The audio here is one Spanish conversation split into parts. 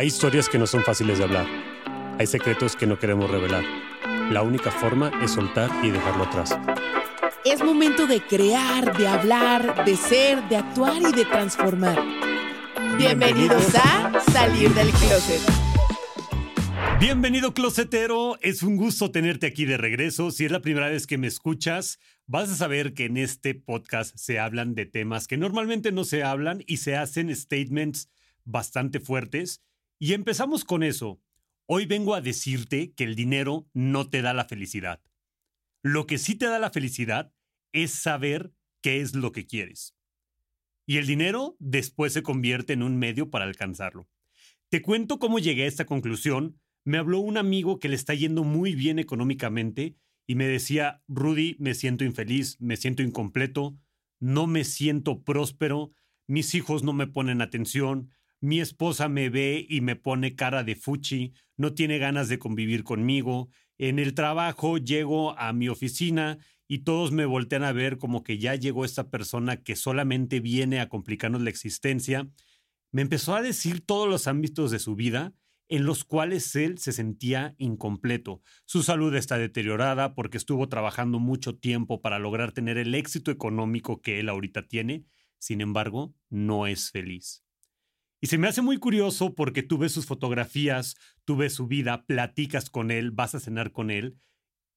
Hay historias que no son fáciles de hablar. Hay secretos que no queremos revelar. La única forma es soltar y dejarlo atrás. Es momento de crear, de hablar, de ser, de actuar y de transformar. Bienvenidos a Salir del Closet. Bienvenido closetero, es un gusto tenerte aquí de regreso. Si es la primera vez que me escuchas, vas a saber que en este podcast se hablan de temas que normalmente no se hablan y se hacen statements bastante fuertes. Y empezamos con eso. Hoy vengo a decirte que el dinero no te da la felicidad. Lo que sí te da la felicidad es saber qué es lo que quieres. Y el dinero después se convierte en un medio para alcanzarlo. Te cuento cómo llegué a esta conclusión me habló un amigo que le está yendo muy bien económicamente y me decía, Rudy, me siento infeliz, me siento incompleto, no me siento próspero, mis hijos no me ponen atención, mi esposa me ve y me pone cara de fuchi, no tiene ganas de convivir conmigo, en el trabajo llego a mi oficina y todos me voltean a ver como que ya llegó esta persona que solamente viene a complicarnos la existencia. Me empezó a decir todos los ámbitos de su vida en los cuales él se sentía incompleto. Su salud está deteriorada porque estuvo trabajando mucho tiempo para lograr tener el éxito económico que él ahorita tiene, sin embargo, no es feliz. Y se me hace muy curioso porque tú ves sus fotografías, tú ves su vida, platicas con él, vas a cenar con él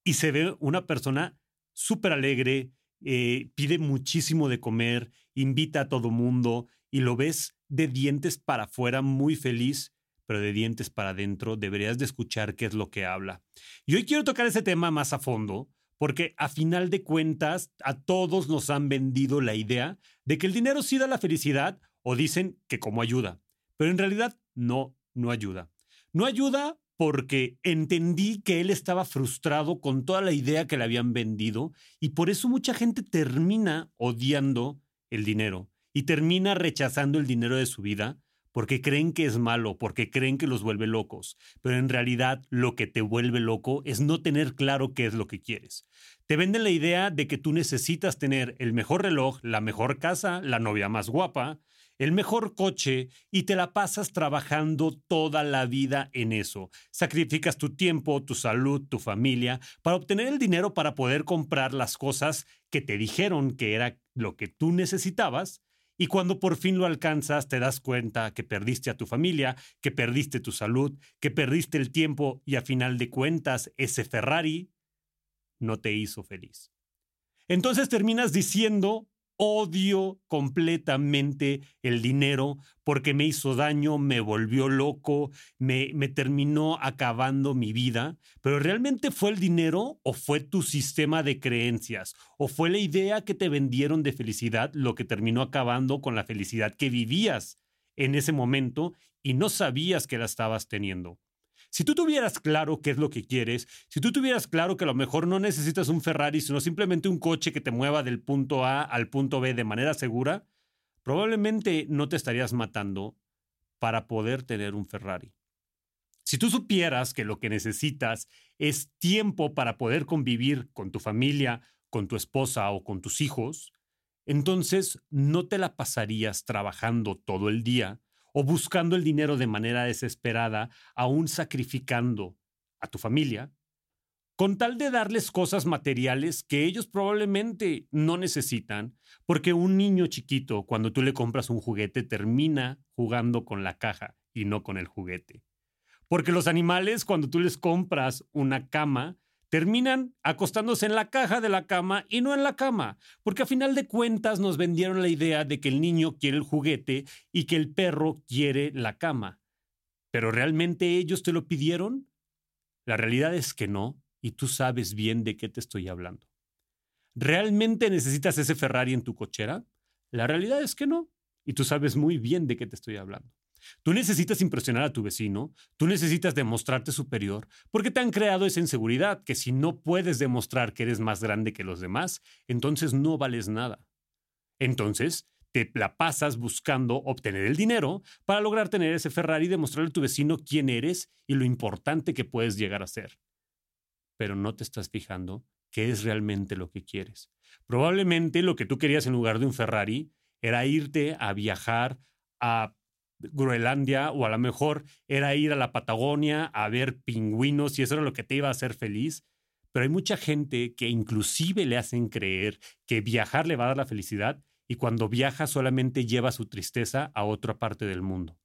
y se ve una persona súper alegre, eh, pide muchísimo de comer, invita a todo mundo y lo ves de dientes para afuera muy feliz pero de dientes para adentro, deberías de escuchar qué es lo que habla. Y hoy quiero tocar ese tema más a fondo, porque a final de cuentas a todos nos han vendido la idea de que el dinero sí da la felicidad o dicen que como ayuda, pero en realidad no, no ayuda. No ayuda porque entendí que él estaba frustrado con toda la idea que le habían vendido y por eso mucha gente termina odiando el dinero y termina rechazando el dinero de su vida porque creen que es malo, porque creen que los vuelve locos, pero en realidad lo que te vuelve loco es no tener claro qué es lo que quieres. Te venden la idea de que tú necesitas tener el mejor reloj, la mejor casa, la novia más guapa, el mejor coche y te la pasas trabajando toda la vida en eso. Sacrificas tu tiempo, tu salud, tu familia para obtener el dinero para poder comprar las cosas que te dijeron que era lo que tú necesitabas y cuando por fin lo alcanzas, te das cuenta que perdiste a tu familia, que perdiste tu salud, que perdiste el tiempo y a final de cuentas ese Ferrari no te hizo feliz. Entonces terminas diciendo, odio completamente el dinero porque me hizo daño, me volvió loco, me, me, terminó acabando mi vida, pero realmente fue el dinero o fue tu sistema de creencias o fue la idea que te vendieron de felicidad lo que terminó acabando con la felicidad que vivías en ese momento y no sabías que la estabas teniendo. Si tú tuvieras claro qué es lo que quieres, si tú tuvieras claro que a lo mejor no necesitas un Ferrari, sino simplemente un coche que te mueva del punto A al punto B de manera segura, probablemente no te estarías matando para poder tener un Ferrari. Si tú supieras que lo que necesitas es tiempo para poder convivir con tu familia, con tu esposa o con tus hijos, entonces no te la pasarías trabajando todo el día o buscando el dinero de manera desesperada, aún sacrificando a tu familia, con tal de darles cosas materiales que ellos probablemente no necesitan, porque un niño chiquito, cuando tú le compras un juguete, termina jugando con la caja y no con el juguete. Porque los animales, cuando tú les compras una cama, terminan acostándose en la caja de la cama y no en la cama, porque a final de cuentas nos vendieron la idea de que el niño quiere el juguete y que el perro quiere la cama. ¿Pero realmente ellos te lo pidieron? La realidad es que no, y tú sabes bien de qué te estoy hablando. ¿Realmente necesitas ese Ferrari en tu cochera? La realidad es que no, y tú sabes muy bien de qué te estoy hablando. Tú necesitas impresionar a tu vecino, tú necesitas demostrarte superior, porque te han creado esa inseguridad, que si no puedes demostrar que eres más grande que los demás, entonces no vales nada. Entonces, te la pasas buscando obtener el dinero para lograr tener ese Ferrari y demostrarle a tu vecino quién eres y lo importante que puedes llegar a ser. Pero no te estás fijando qué es realmente lo que quieres. Probablemente lo que tú querías en lugar de un Ferrari era irte a viajar a Groenlandia o a lo mejor era ir a la Patagonia a ver pingüinos y eso era lo que te iba a hacer feliz. Pero hay mucha gente que inclusive le hacen creer que viajar le va a dar la felicidad y cuando viaja solamente lleva su tristeza a otra parte del mundo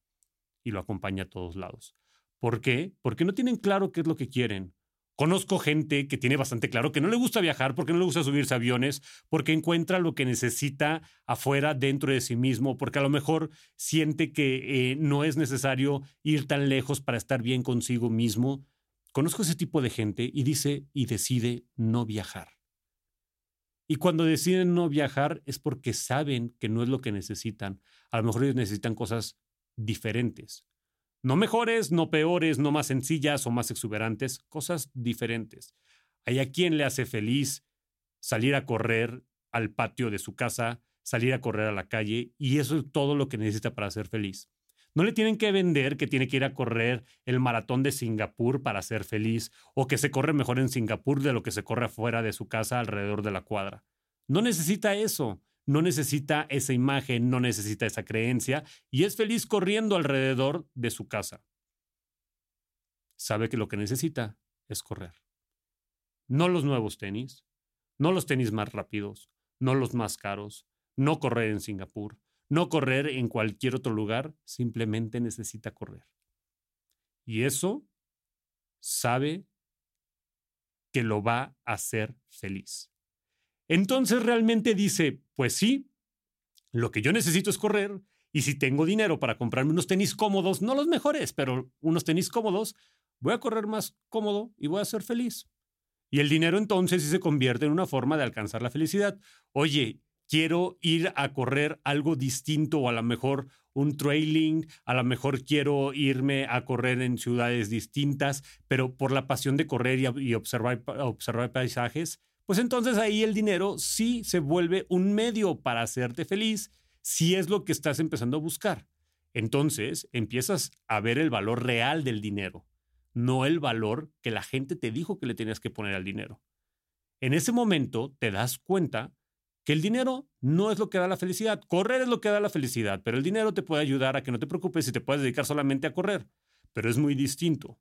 y lo acompaña a todos lados. ¿Por qué? Porque no tienen claro qué es lo que quieren. Conozco gente que tiene bastante claro que no le gusta viajar, porque no le gusta subirse a aviones, porque encuentra lo que necesita afuera, dentro de sí mismo, porque a lo mejor siente que eh, no es necesario ir tan lejos para estar bien consigo mismo. Conozco ese tipo de gente y dice y decide no viajar. Y cuando deciden no viajar es porque saben que no es lo que necesitan. A lo mejor ellos necesitan cosas diferentes. No mejores, no peores, no más sencillas o más exuberantes, cosas diferentes. Hay a quien le hace feliz salir a correr al patio de su casa, salir a correr a la calle, y eso es todo lo que necesita para ser feliz. No le tienen que vender que tiene que ir a correr el maratón de Singapur para ser feliz, o que se corre mejor en Singapur de lo que se corre afuera de su casa alrededor de la cuadra. No necesita eso no necesita esa imagen, no necesita esa creencia y es feliz corriendo alrededor de su casa. Sabe que lo que necesita es correr. No los nuevos tenis, no los tenis más rápidos, no los más caros, no correr en Singapur, no correr en cualquier otro lugar, simplemente necesita correr. Y eso sabe que lo va a hacer feliz. Entonces realmente dice, pues sí, lo que yo necesito es correr y si tengo dinero para comprarme unos tenis cómodos, no los mejores, pero unos tenis cómodos, voy a correr más cómodo y voy a ser feliz. Y el dinero entonces sí se convierte en una forma de alcanzar la felicidad. Oye, quiero ir a correr algo distinto o a lo mejor un trailing, a lo mejor quiero irme a correr en ciudades distintas, pero por la pasión de correr y, observar, observar paisajes, pues entonces ahí el dinero sí se vuelve un medio para hacerte feliz si es lo que estás empezando a buscar. Entonces empiezas a ver el valor real del dinero, no el valor que la gente te dijo que le tenías que poner al dinero. En ese momento te das cuenta que el dinero no es lo que da la felicidad. Correr es lo que da la felicidad, pero el dinero te puede ayudar a que no te preocupes y te puedes dedicar solamente a correr. Pero es muy distinto.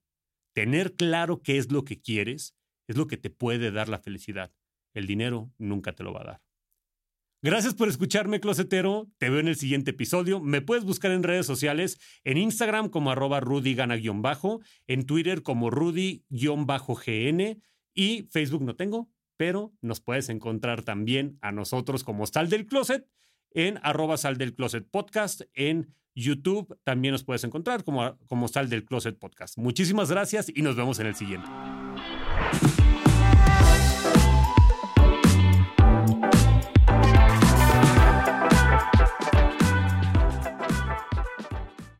Tener claro qué es lo que quieres es lo que te puede dar la felicidad. El dinero nunca te lo va a dar. Gracias por escucharme, closetero. Te veo en el siguiente episodio. Me puedes buscar en redes sociales, en Instagram como arroba rudygana-bajo, en Twitter como rudy-gn y Facebook no tengo, pero nos puedes encontrar también a nosotros como Sal del Closet en arroba Sal del Closet Podcast, en YouTube también nos puedes encontrar como, como Sal del Closet Podcast. Muchísimas gracias y nos vemos en el siguiente.